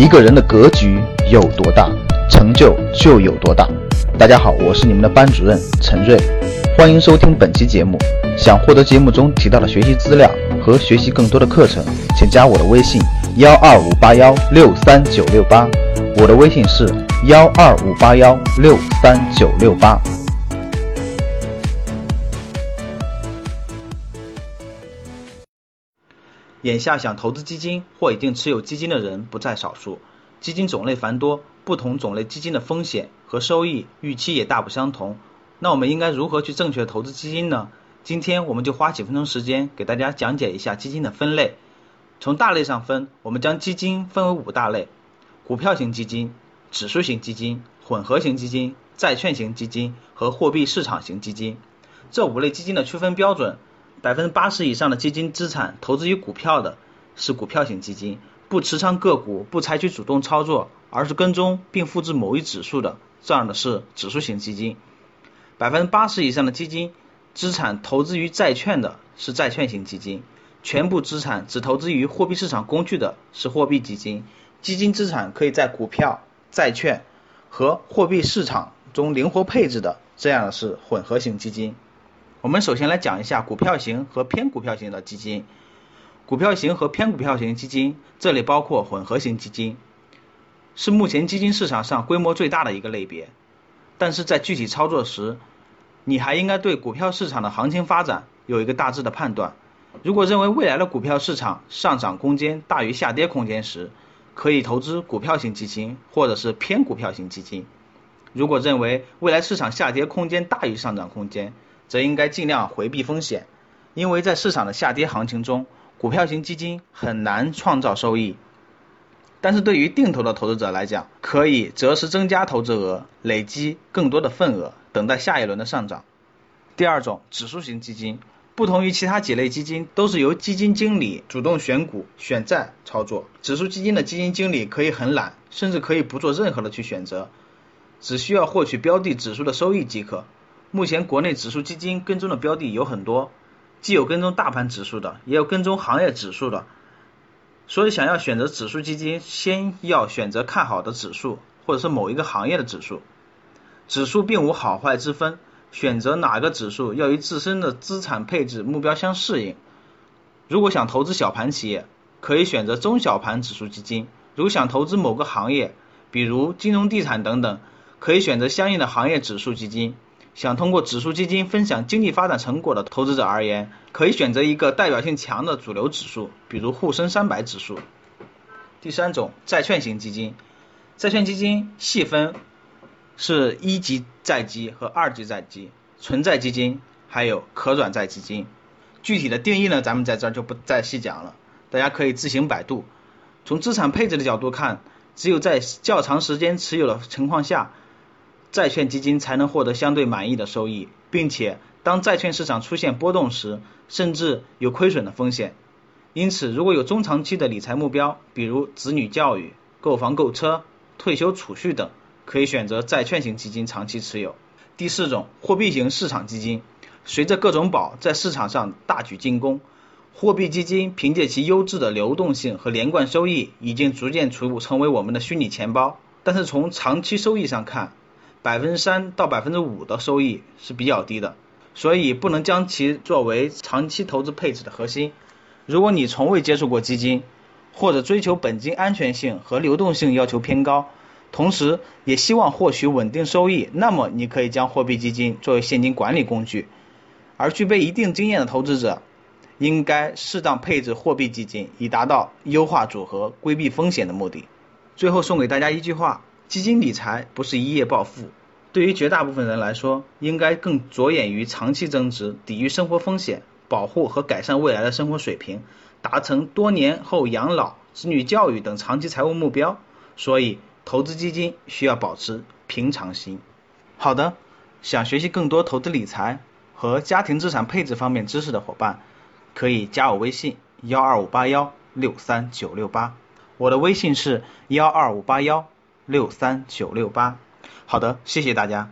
一个人的格局有多大，成就就有多大。大家好，我是你们的班主任陈瑞，欢迎收听本期节目。想获得节目中提到的学习资料和学习更多的课程，请加我的微信幺二五八幺六三九六八。我的微信是幺二五八幺六三九六八。眼下想投资基金或已经持有基金的人不在少数，基金种类繁多，不同种类基金的风险和收益预期也大不相同。那我们应该如何去正确投资基金呢？今天我们就花几分钟时间给大家讲解一下基金的分类。从大类上分，我们将基金分为五大类：股票型基金、指数型基金、混合型基金、债券型基金和货币市场型基金。这五类基金的区分标准。百分之八十以上的基金资产投资于股票的是股票型基金，不持仓个股，不采取主动操作，而是跟踪并复制某一指数的，这样的是指数型基金。百分之八十以上的基金资产投资于债券的是债券型基金，全部资产只投资于货币市场工具的是货币基金。基金资产可以在股票、债券和货币市场中灵活配置的，这样的是混合型基金。我们首先来讲一下股票型和偏股票型的基金。股票型和偏股票型基金，这里包括混合型基金，是目前基金市场上规模最大的一个类别。但是在具体操作时，你还应该对股票市场的行情发展有一个大致的判断。如果认为未来的股票市场上涨空间大于下跌空间时，可以投资股票型基金或者是偏股票型基金。如果认为未来市场下跌空间大于上涨空间，则应该尽量回避风险，因为在市场的下跌行情中，股票型基金很难创造收益。但是对于定投的投资者来讲，可以择时增加投资额，累积更多的份额，等待下一轮的上涨。第二种，指数型基金，不同于其他几类基金，都是由基金经理主动选股、选债操作。指数基金的基金经理可以很懒，甚至可以不做任何的去选择，只需要获取标的指数的收益即可。目前国内指数基金跟踪的标的有很多，既有跟踪大盘指数的，也有跟踪行业指数的。所以想要选择指数基金，先要选择看好的指数，或者是某一个行业的指数。指数并无好坏之分，选择哪个指数要与自身的资产配置目标相适应。如果想投资小盘企业，可以选择中小盘指数基金；如果想投资某个行业，比如金融、地产等等，可以选择相应的行业指数基金。想通过指数基金分享经济发展成果的投资者而言，可以选择一个代表性强的主流指数，比如沪深三百指数。第三种，债券型基金，债券基金细分是一级债基和二级债基、纯债基金，还有可转债基金。具体的定义呢，咱们在这儿就不再细讲了，大家可以自行百度。从资产配置的角度看，只有在较长时间持有的情况下。债券基金才能获得相对满意的收益，并且当债券市场出现波动时，甚至有亏损的风险。因此，如果有中长期的理财目标，比如子女教育、购房购车、退休储蓄等，可以选择债券型基金长期持有。第四种，货币型市场基金，随着各种宝在市场上大举进攻，货币基金凭借其优质的流动性和连贯收益，已经逐渐成成为我们的虚拟钱包。但是从长期收益上看，百分之三到百分之五的收益是比较低的，所以不能将其作为长期投资配置的核心。如果你从未接触过基金，或者追求本金安全性和流动性要求偏高，同时也希望获取稳定收益，那么你可以将货币基金作为现金管理工具。而具备一定经验的投资者，应该适当配置货币基金，以达到优化组合、规避风险的目的。最后送给大家一句话。基金理财不是一夜暴富，对于绝大部分人来说，应该更着眼于长期增值、抵御生活风险、保护和改善未来的生活水平、达成多年后养老、子女教育等长期财务目标。所以，投资基金需要保持平常心。好的，想学习更多投资理财和家庭资产配置方面知识的伙伴，可以加我微信幺二五八幺六三九六八，我的微信是幺二五八幺。六三九六八。好的谢谢大家。